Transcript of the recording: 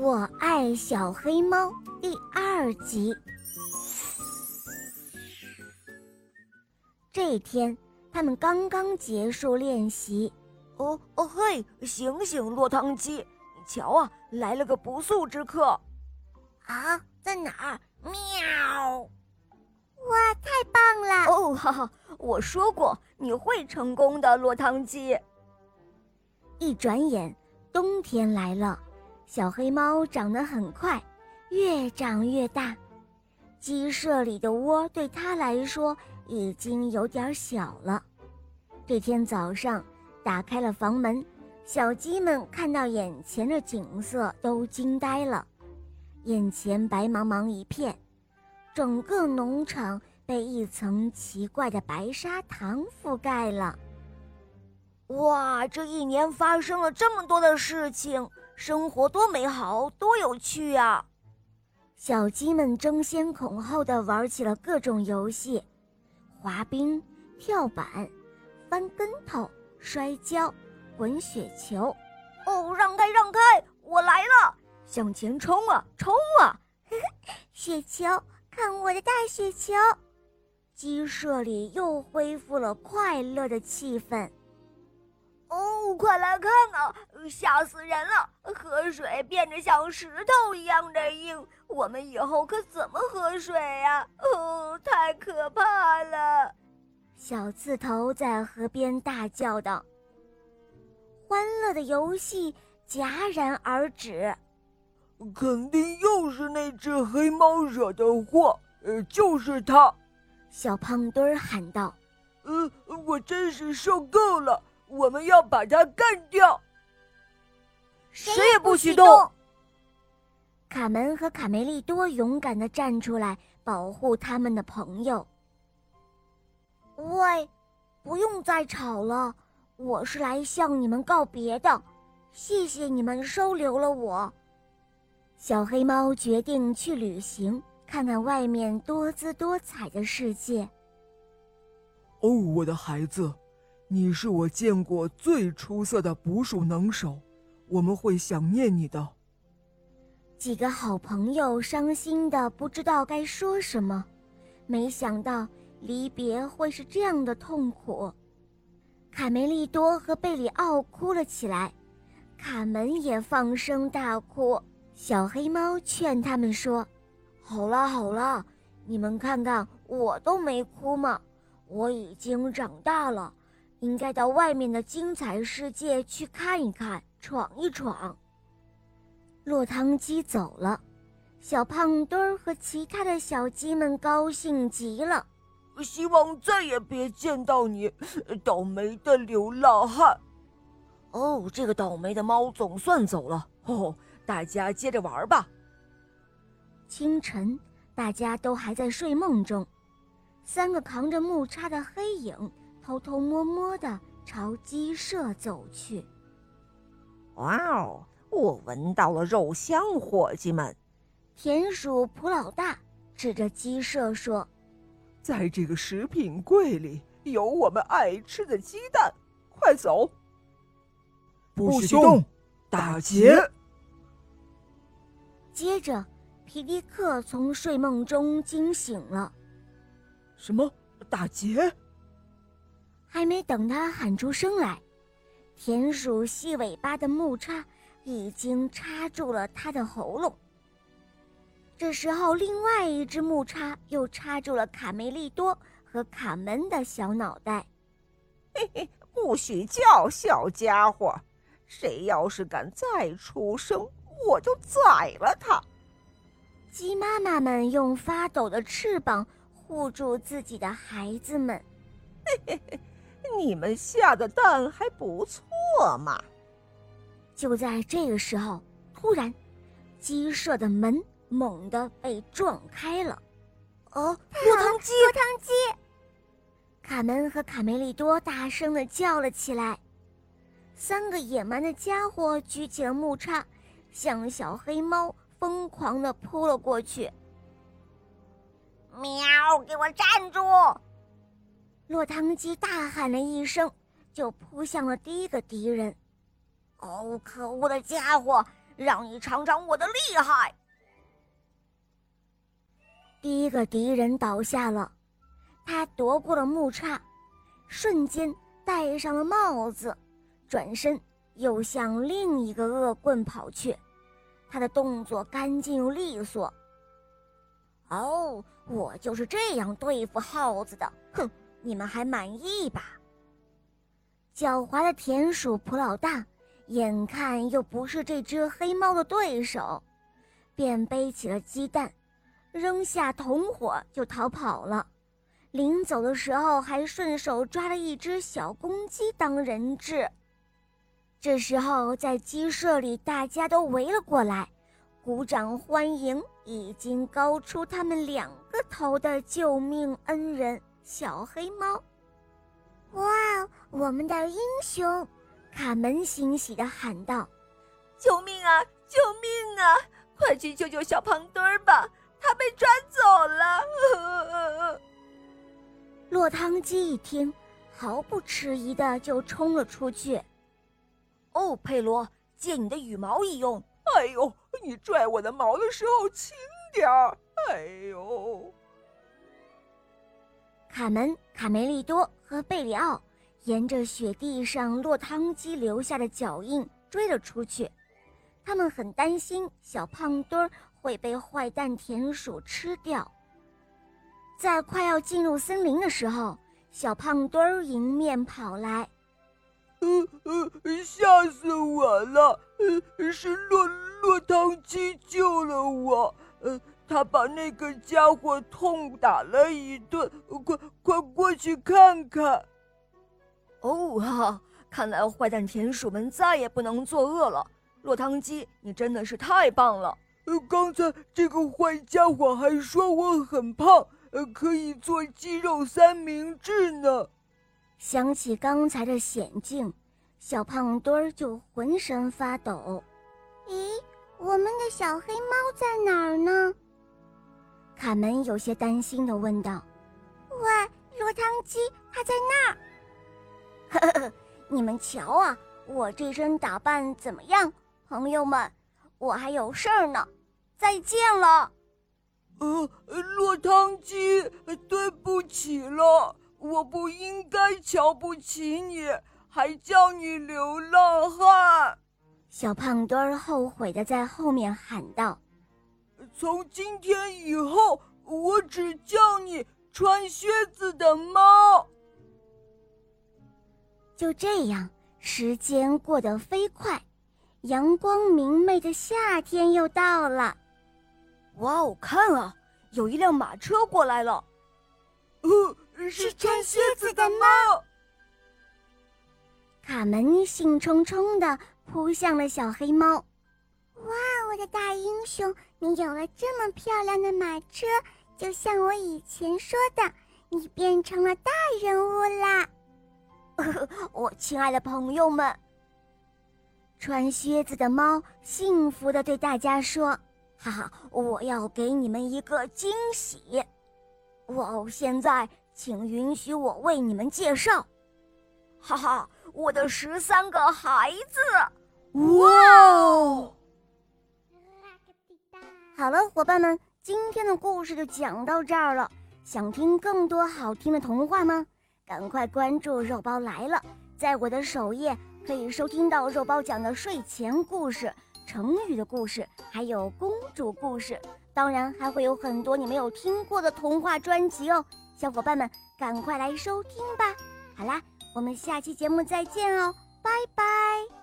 我爱小黑猫第二集。这天，他们刚刚结束练习。哦哦嘿，醒醒，落汤鸡！你瞧啊，来了个不速之客。啊，在哪儿？喵！哇，太棒了！哦，哈哈，我说过你会成功的，落汤鸡。一转眼，冬天来了。小黑猫长得很快，越长越大。鸡舍里的窝对它来说已经有点小了。这天早上，打开了房门，小鸡们看到眼前的景色都惊呆了。眼前白茫茫一片，整个农场被一层奇怪的白砂糖覆盖了。哇，这一年发生了这么多的事情！生活多美好，多有趣呀！小鸡们争先恐后地玩起了各种游戏：滑冰、跳板、翻跟头、摔跤、滚雪球。哦，让开，让开，我来了！向前冲啊，冲啊！雪球，看我的大雪球！鸡舍里又恢复了快乐的气氛。哦，快来看啊！吓死人了！河水变得像石头一样的硬，我们以后可怎么喝水呀？哦，太可怕了！小刺头在河边大叫道。欢乐的游戏戛然而止。肯定又是那只黑猫惹的祸！呃，就是它！小胖墩儿喊道。呃，我真是受够了！我们要把它干掉！谁也不许动！卡门和卡梅利多勇敢的站出来保护他们的朋友。喂，不用再吵了，我是来向你们告别的，谢谢你们收留了我。小黑猫决定去旅行，看看外面多姿多彩的世界。哦，我的孩子。你是我见过最出色的捕鼠能手，我们会想念你的。几个好朋友伤心的不知道该说什么，没想到离别会是这样的痛苦。卡梅利多和贝里奥哭了起来，卡门也放声大哭。小黑猫劝他们说：“好了好了，你们看看我都没哭嘛，我已经长大了。”应该到外面的精彩世界去看一看，闯一闯。落汤鸡走了，小胖墩儿和其他的小鸡们高兴极了。希望再也别见到你，倒霉的流浪汉。哦，这个倒霉的猫总算走了。哦，大家接着玩吧。清晨，大家都还在睡梦中，三个扛着木叉的黑影。偷偷摸摸地朝鸡舍走去。哇哦，我闻到了肉香，伙计们！田鼠普老大指着鸡舍说：“在这个食品柜里有我们爱吃的鸡蛋，快走！不许动，打劫！”接着，皮迪克从睡梦中惊醒了。什么打劫？还没等他喊出声来，田鼠细尾巴的木叉已经插住了他的喉咙。这时候，另外一只木叉又插住了卡梅利多和卡门的小脑袋。嘿嘿，不许叫，小家伙！谁要是敢再出声，我就宰了他！鸡妈妈们用发抖的翅膀护住自己的孩子们。嘿嘿嘿。你们下的蛋还不错嘛！就在这个时候，突然，鸡舍的门猛地被撞开了。哦，落汤鸡！落汤鸡！卡门和卡梅利多大声的叫了起来。三个野蛮的家伙举起了木叉，向小黑猫疯狂的扑了过去。喵！给我站住！落汤鸡大喊了一声，就扑向了第一个敌人。哦，可恶的家伙！让你尝尝我的厉害。第一个敌人倒下了，他夺过了木叉，瞬间戴上了帽子，转身又向另一个恶棍跑去。他的动作干净又利索。哦，我就是这样对付耗子的。哼，你们还满意吧？狡猾的田鼠普老大眼看又不是这只黑猫的对手，便背起了鸡蛋。扔下同伙就逃跑了，临走的时候还顺手抓了一只小公鸡当人质。这时候，在鸡舍里，大家都围了过来，鼓掌欢迎已经高出他们两个头的救命恩人小黑猫。哇，我们的英雄！卡门欣喜地喊道：“救命啊！救命啊！快去救救小胖墩儿吧！”他被抓走了。落汤鸡一听，毫不迟疑的就冲了出去。哦，佩罗，借你的羽毛一用。哎呦，你拽我的毛的时候轻点儿。哎呦！卡门、卡梅利多和贝里奥沿着雪地上落汤鸡留下的脚印追了出去，他们很担心小胖墩儿。会被坏蛋田鼠吃掉。在快要进入森林的时候，小胖墩儿迎面跑来，呃呃，吓死我了！呃，是落落汤鸡救了我。呃，他把那个家伙痛打了一顿，快快过去看看。哦哈，看来坏蛋田鼠们再也不能作恶了。落汤鸡，你真的是太棒了。呃，刚才这个坏家伙还说我很胖，呃，可以做鸡肉三明治呢。想起刚才的险境，小胖墩儿就浑身发抖。咦，我们的小黑猫在哪儿呢？卡门有些担心的问道。喂，落汤鸡，它在那儿。呵呵，你们瞧啊，我这身打扮怎么样，朋友们？我还有事儿呢。再见了，呃，落汤鸡，对不起了，我不应该瞧不起你，还叫你流浪汉。小胖墩儿后悔的在后面喊道：“从今天以后，我只叫你穿靴子的猫。”就这样，时间过得飞快，阳光明媚的夏天又到了。哇哦，看啊，有一辆马车过来了。呃，是穿靴子的猫。卡门兴冲冲地扑向了小黑猫。哇，我的大英雄，你有了这么漂亮的马车，就像我以前说的，你变成了大人物啦。我亲爱的朋友们，穿靴子的猫幸福的对大家说。哈哈，我要给你们一个惊喜！哇，现在请允许我为你们介绍，哈哈，我的十三个孩子！哇哦！好了，伙伴们，今天的故事就讲到这儿了。想听更多好听的童话吗？赶快关注“肉包来了”，在我的首页可以收听到肉包讲的睡前故事。成语的故事，还有公主故事，当然还会有很多你没有听过的童话专辑哦，小伙伴们赶快来收听吧！好啦，我们下期节目再见哦，拜拜。